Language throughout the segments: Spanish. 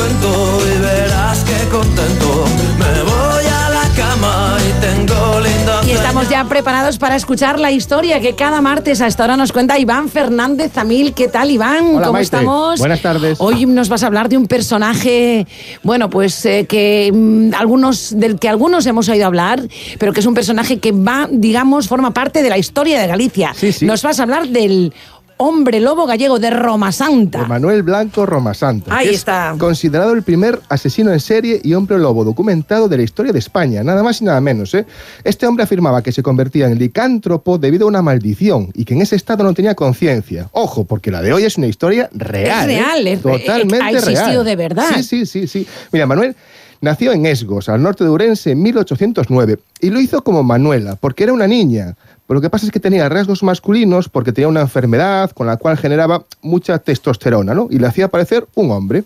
cuento y verás que contento. Me voy a la cama y tengo linda. Y estamos ya preparados para escuchar la historia que cada martes a esta hora nos cuenta Iván Fernández Zamil. ¿Qué tal, Iván? Hola, ¿Cómo Maite. estamos? Buenas tardes. Hoy nos vas a hablar de un personaje, bueno, pues eh, que mm, algunos, del que algunos hemos oído hablar, pero que es un personaje que va, digamos, forma parte de la historia de Galicia. Sí, sí. Nos vas a hablar del hombre lobo gallego de Roma Santa. de Manuel Blanco Romasanta. Ahí que está. Es considerado el primer asesino en serie y hombre lobo documentado de la historia de España, nada más y nada menos. ¿eh? Este hombre afirmaba que se convertía en licántropo debido a una maldición y que en ese estado no tenía conciencia. Ojo, porque la de hoy es una historia real. Es ¿eh? real, es- totalmente ha existido real. de verdad. Sí, sí, sí, sí. Mira, Manuel nació en Esgos, al norte de Urense, en 1809 y lo hizo como Manuela, porque era una niña. Pero lo que pasa es que tenía rasgos masculinos porque tenía una enfermedad con la cual generaba mucha testosterona, ¿no? Y le hacía parecer un hombre.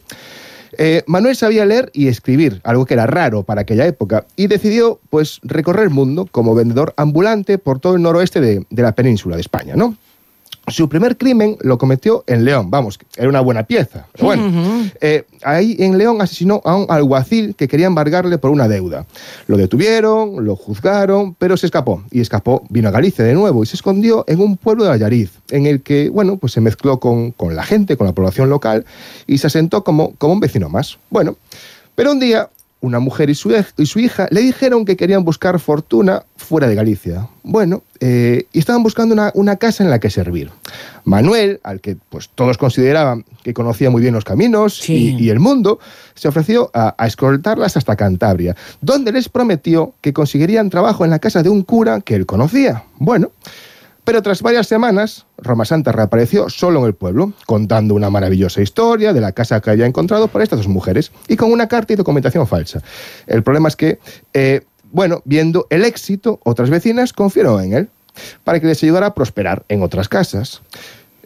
Eh, Manuel sabía leer y escribir, algo que era raro para aquella época, y decidió pues recorrer el mundo como vendedor ambulante por todo el noroeste de, de la península de España, ¿no? Su primer crimen lo cometió en León, vamos, era una buena pieza. Pero bueno, eh, ahí en León asesinó a un alguacil que quería embargarle por una deuda. Lo detuvieron, lo juzgaron, pero se escapó. Y escapó, vino a Galicia de nuevo y se escondió en un pueblo de Allariz, en el que, bueno, pues se mezcló con, con la gente, con la población local y se asentó como, como un vecino más. Bueno, pero un día una mujer y su, y su hija le dijeron que querían buscar fortuna fuera de Galicia. Bueno, eh, y estaban buscando una, una casa en la que servir. Manuel, al que pues todos consideraban que conocía muy bien los caminos Sí. y, y el mundo, se ofreció a, a escoltarlas hasta Cantabria, donde les prometió que conseguirían trabajo en la casa de un cura que él conocía. Bueno, pero tras varias semanas, Roma Santa reapareció solo en el pueblo, contando una maravillosa historia de la casa que había encontrado para estas dos mujeres y con una carta y documentación falsa. El problema es que, eh, bueno, viendo el éxito, otras vecinas confiaron en él para que les ayudara a prosperar en otras casas.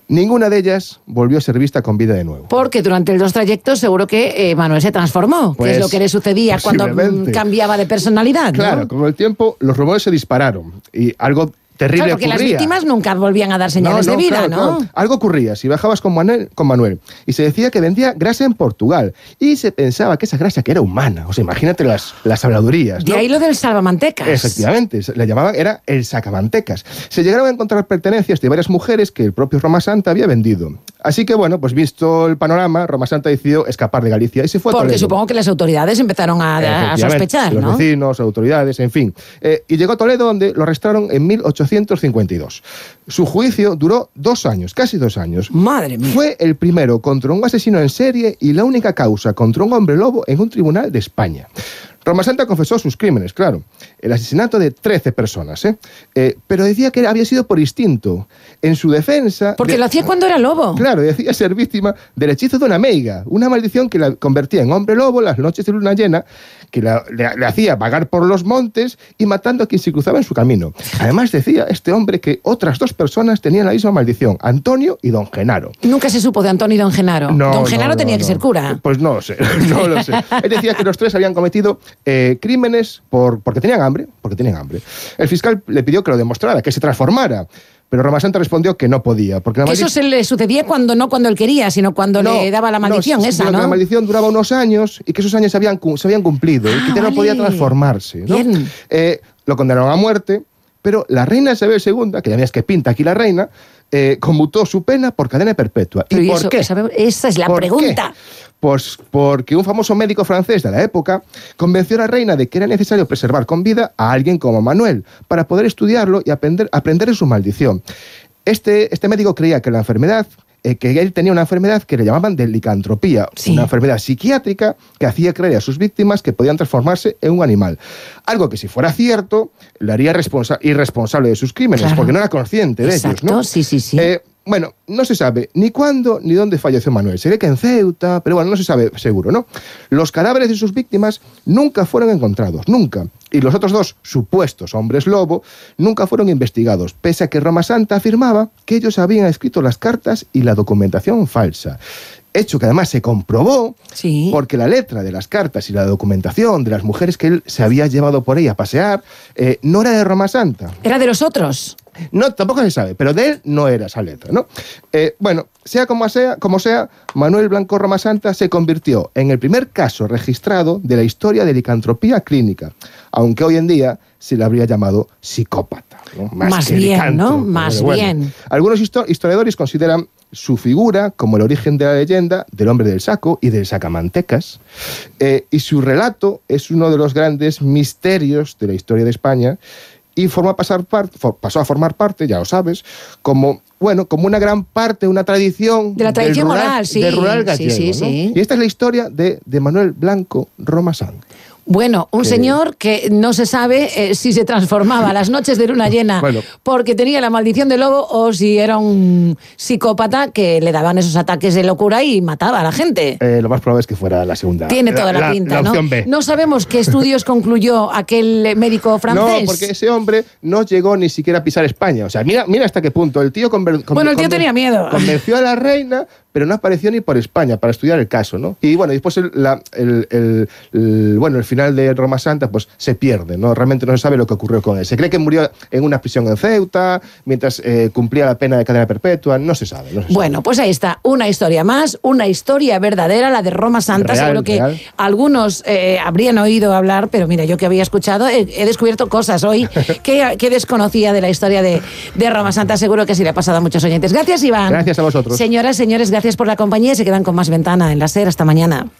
Ninguna de ellas volvió a ser vista con vida de nuevo. Porque durante los trayectos seguro que eh, Manuel se transformó, que Pues, es lo que le sucedía cuando mm, cambiaba de personalidad. ¿no? Claro, con el tiempo los rumores se dispararon y algo terrible Claro, porque las víctimas nunca volvían a dar señales No, no, de vida, claro, ¿no? claro. Algo ocurría si bajabas con Manuel, con Manuel y se decía que vendía grasa en Portugal y se pensaba que esa grasa que era humana. O sea, imagínate las, las habladurías. De ¿no? ahí lo del salvamantecas. Efectivamente, le llamaban, era el sacamantecas. Se llegaron a encontrar pertenencias de varias mujeres que el propio Roma Santa había vendido. Así que, bueno, pues visto el panorama, Roma Santa decidió escapar de Galicia y se fue a Porque Toledo. supongo que las autoridades empezaron a, sospechar, Los ¿no? vecinos, autoridades, en fin. Eh, y llegó a Toledo, donde lo arrestaron en 1852. Su juicio duró dos años, casi dos años. Madre mía. Fue el primero contra un asesino en serie y la única causa contra un hombre lobo en un tribunal de España. Roma Santa confesó sus crímenes, claro. El asesinato de 13 personas, ¿eh? Eh, pero decía que había sido por instinto. En su defensa... Porque de- lo hacía cuando era lobo. Claro, decía ser víctima del hechizo de una meiga, una maldición que la convertía en hombre lobo las noches de luna llena, que la- le, le hacía vagar por los montes y matando a quien se cruzaba en su camino. Además decía este hombre que otras dos personas tenían la misma maldición, Antonio y don Genaro. Nunca se supo de Antonio y don Genaro. No, don Genaro no, tenía que ser cura. Pues no lo sé, no lo sé. Él decía que los tres habían cometido eh, crímenes por, porque tenían hambre, porque tenían hambre. El fiscal le pidió que lo demostrara, que se transformara, pero Roma Santa respondió que no podía, porque la Que eso se le sucedía cuando no cuando él quería, sino cuando le daba la maldición sí, esa, que ¿no? la maldición duraba unos años y que esos años se habían, se habían cumplido y Ah, que ya no podía transformarse. ¿no? Eh, lo condenaron a muerte, pero la reina Isabel II, que ya ves que pinta aquí la reina, eh, conmutó su pena por cadena perpetua. Pero ¿Y ¿y por eso- qué? esa- esa es la ¿Por pregunta. qué? Pues porque un famoso médico francés de la época convenció a la reina de que era necesario preservar con vida a alguien como Manuel para poder estudiarlo y aprender, aprender de su maldición. Este, este médico creía que la enfermedad, eh, que él tenía una enfermedad que le llamaban de licantropía, Sí. una enfermedad psiquiátrica que hacía creer a sus víctimas que podían transformarse en un animal. Algo que si fuera cierto, le haría responsa- irresponsable de sus crímenes, Claro. porque no era consciente de ellos. ¿no? sí, sí, sí. Eh, bueno, no se sabe ni cuándo ni dónde falleció Manuel. Se ve que en Ceuta, pero bueno, no se sabe seguro, ¿no? Los cadáveres de sus víctimas nunca fueron encontrados, nunca. Y los otros dos supuestos hombres lobo nunca fueron investigados, pese a que Roma Santa afirmaba que ellos habían escrito las cartas y la documentación falsa. Hecho que además se comprobó Sí. porque la letra de las cartas y la documentación de las mujeres que él se había llevado por ahí a pasear eh, no era de Roma Santa. Era de los otros. No, tampoco se sabe, pero de él no era esa letra, ¿no? Eh, bueno, sea como sea, como sea, Manuel Blanco Roma Santa se convirtió en el primer caso registrado de la historia de licantropía clínica, aunque hoy en día se le habría llamado psicópata. ¿no? Más que bien, licántropo, ¿no? Más bueno. bien. Algunos histo- historiadores consideran su figura como el origen de la leyenda del hombre del saco y del sacamantecas, eh, y su relato es uno de los grandes misterios de la historia de España y forma pasar par- for- pasó a formar parte, ya lo sabes, como bueno, como una gran parte, una tradición De la del tradición rural- oral, sí, del rural gallego. sí, ¿no? sí. Y esta es la historia de, de Manuel Blanco Roma Santo. Bueno, un Que- señor que no se sabe eh, si se transformaba las noches de luna llena Bueno. porque tenía la maldición del lobo o si era un psicópata que le daban esos ataques de locura y mataba a la gente. Eh, lo más probable es que fuera la segunda. Tiene toda la, pinta, la ¿no? opción B. No sabemos qué estudios concluyó aquel médico francés. No, porque ese hombre no llegó ni siquiera a pisar España. O sea, mira, mira hasta qué punto. El tío conver- conver- Bueno, el tío conven- tenía miedo. Convenció a la reina, pero no apareció ni por España para estudiar el caso, ¿no? Y bueno, después el, la- el- el- el- bueno, el final de Roma Santa pues se pierde, ¿no? Realmente no se sabe lo que ocurrió con él. Se cree que murió en una prisión en Ceuta, mientras eh, cumplía la pena de cadena perpetua. No se sabe. no se Bueno, pues ahí está, una historia más, una historia verdadera, la de Roma Santa. Real, Seguro que real. algunos eh, habrían oído hablar, pero mira, yo que había escuchado, he, he descubierto cosas hoy que, que desconocía de la historia de, de Roma Santa. Seguro que sí le ha pasado a muchos oyentes. Gracias, Iván. Gracias a vosotros. Señoras, señores, gracias por la compañía. Se quedan con más ventana en la SER. Hasta mañana.